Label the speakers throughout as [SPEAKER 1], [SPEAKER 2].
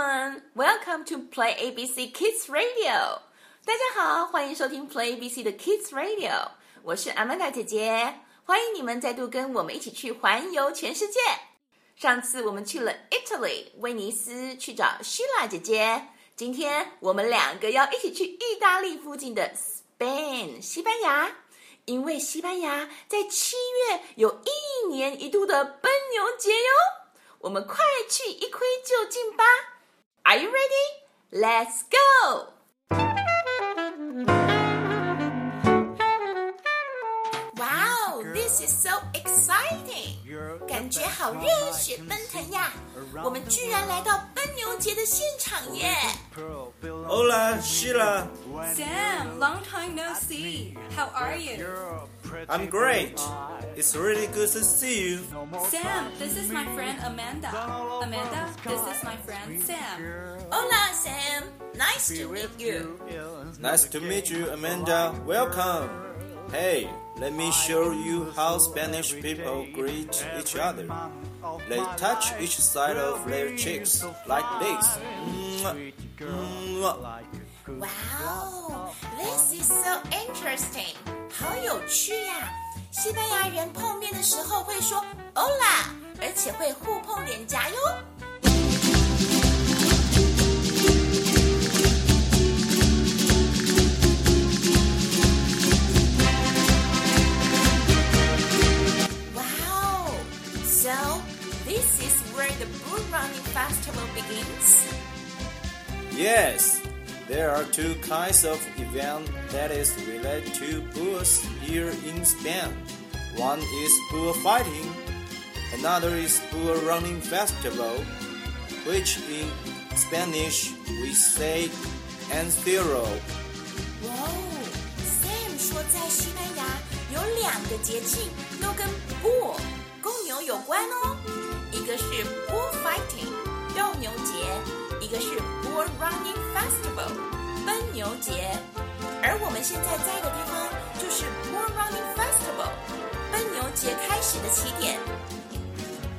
[SPEAKER 1] Welcome to Play ABC Kids Radio。大家好，欢迎收听 Play ABC 的 Kids Radio，我是 Amanda 姐姐，欢迎你们再度跟我们一起去环游全世界。上次我们去了 Italy 威尼斯去找 Sheila 姐姐，今天我们两个要一起去意大利附近的 Spain 西班牙，因为西班牙在七月有一年一度的奔牛节哟。我们快去一窥究竟吧！Are you ready? Let's go! Wow, this is so exciting! 感觉好热血奔腾呀！我们居然来到奔牛节的现场耶！
[SPEAKER 2] Hola, Sheila.
[SPEAKER 3] Sam, long time no see. How are you?
[SPEAKER 2] I'm great. It's really good to see you.
[SPEAKER 3] Sam, this is my friend Amanda. Amanda, this is my friend Sam.
[SPEAKER 1] Hola, Sam. Nice to meet you.
[SPEAKER 2] Nice to meet you, Amanda. Welcome. Hey, let me show you how Spanish people greet each other. They touch each side of their cheeks like this.
[SPEAKER 1] Wow, this is so interesting. 好有趣呀！西班牙人碰面的时候会说 “Hola”，而且会互碰脸颊哟。 So, this is where the bull running festival begins?
[SPEAKER 2] Yes, there are two kinds of event that is related to bulls here in Spain. One is bull fighting, another is bull running festival, which in Spanish we say encierro.
[SPEAKER 1] 哇哦，Sam 说在西班牙有两个节庆都跟 bull 一个是 bull fighting 斗牛节。一个是 Bull Running Festival 奔牛节，而我们现在在的地方就是 Bull Running Festival 奔牛节开始的起点。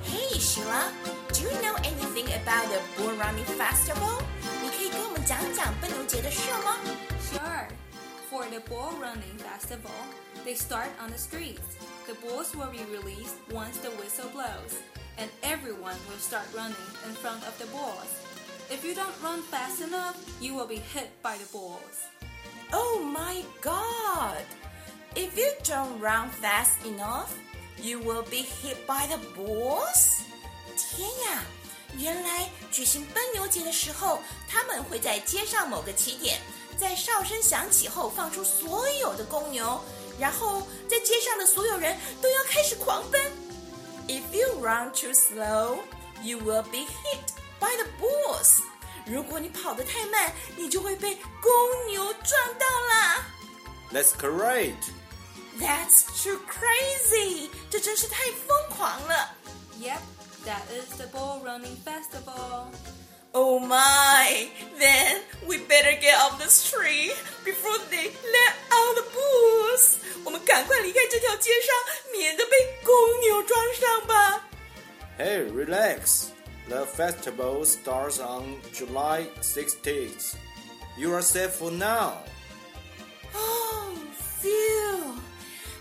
[SPEAKER 1] Hey Sheila, do you know anything about the Bull Running Festival？你可以跟我们讲讲奔牛节的事吗？
[SPEAKER 3] Sure. For the bull running festival, they start on the streets. The bulls will be released once the whistle blows, and everyone will start running in front of the bulls. If you don't run fast enough, you will be hit by the bulls.
[SPEAKER 1] Oh my god! If you don't run fast enough, you will be hit by the bulls? 天呀！原来举行奔牛节的时候，他们会在街上某个起点，在哨声响起后放出所有的公牛，然后在街上的所有人都要开始狂奔。 If you run too slow, you will be hit by the bulls。如果你跑得太慢，你就会被公牛撞到啦。
[SPEAKER 2] That's correct.
[SPEAKER 1] That's too crazy. 这真是太疯狂了。
[SPEAKER 3] Yep, that is the bull running festival.
[SPEAKER 1] Oh my! Then we better get off this tree before they let out the bulls. 我们赶快离开这条街上，免得被公牛撞上吧。
[SPEAKER 2] Hey, relax. The festival starts on July 16th. You are safe for now.
[SPEAKER 1] Oh, phew!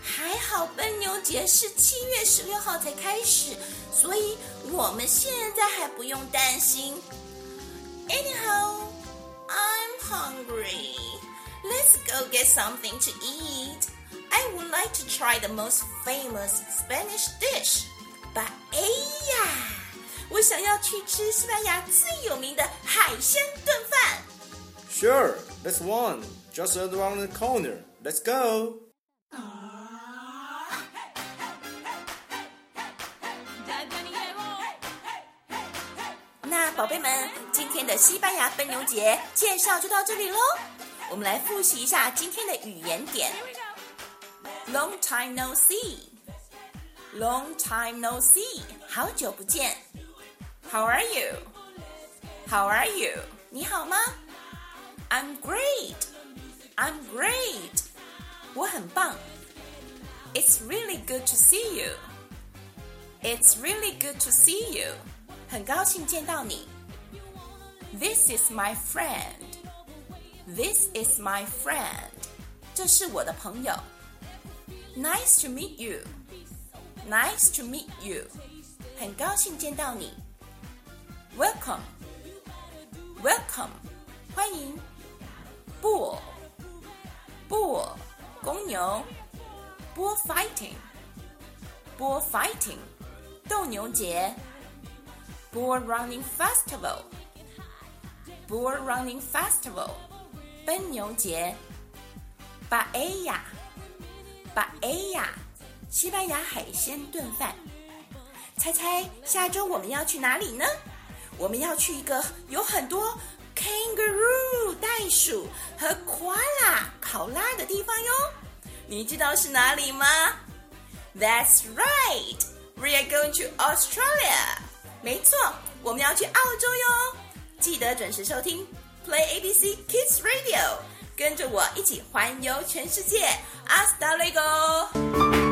[SPEAKER 1] 还好奔牛节是七月十六号才开始，所以我们现在还不用担心。Anyhow, I'm hungry. Let's go get something to eat. I would like to try the most famous Spanish dish. But 哎呀！ 我想要去吃西班牙最有名的海鲜炖饭。
[SPEAKER 2] Sure, that's one. Just around the corner. Let's go.
[SPEAKER 1] 那宝贝们，今天的西班牙奔牛节介绍就到这里喽。我们来复习一下今天的语言点。Long time no see. Long time no see. 好久不见。how are you? How are you? 你好吗？I'm great. I'm great. 我很棒。It's really good to see you. It's really good to see you. 很高兴见到你。 This is my friend. This is my friend. 这是我的朋友。Nice to meet you. Nice to meet you. 很高兴见到你。 Welcome. Welcome. 欢迎。Bull. Bull. 公牛。Bull fighting. Bull fighting. 斗牛节。Bull running festival. Bull running festival. 奔牛节。Paella. Paella. 西班牙海鲜炖饭。猜猜下周我们要去哪里呢？ 我们要去一个有很多 kangaroo 袋鼠和 koala 考拉的地方哟。你知道是哪里吗？That's right, we are going to Australia. 没错，我们要去澳洲哟。记得准时收听 Play ABC Kids Radio，跟着我一起环游全世界。Hasta luego。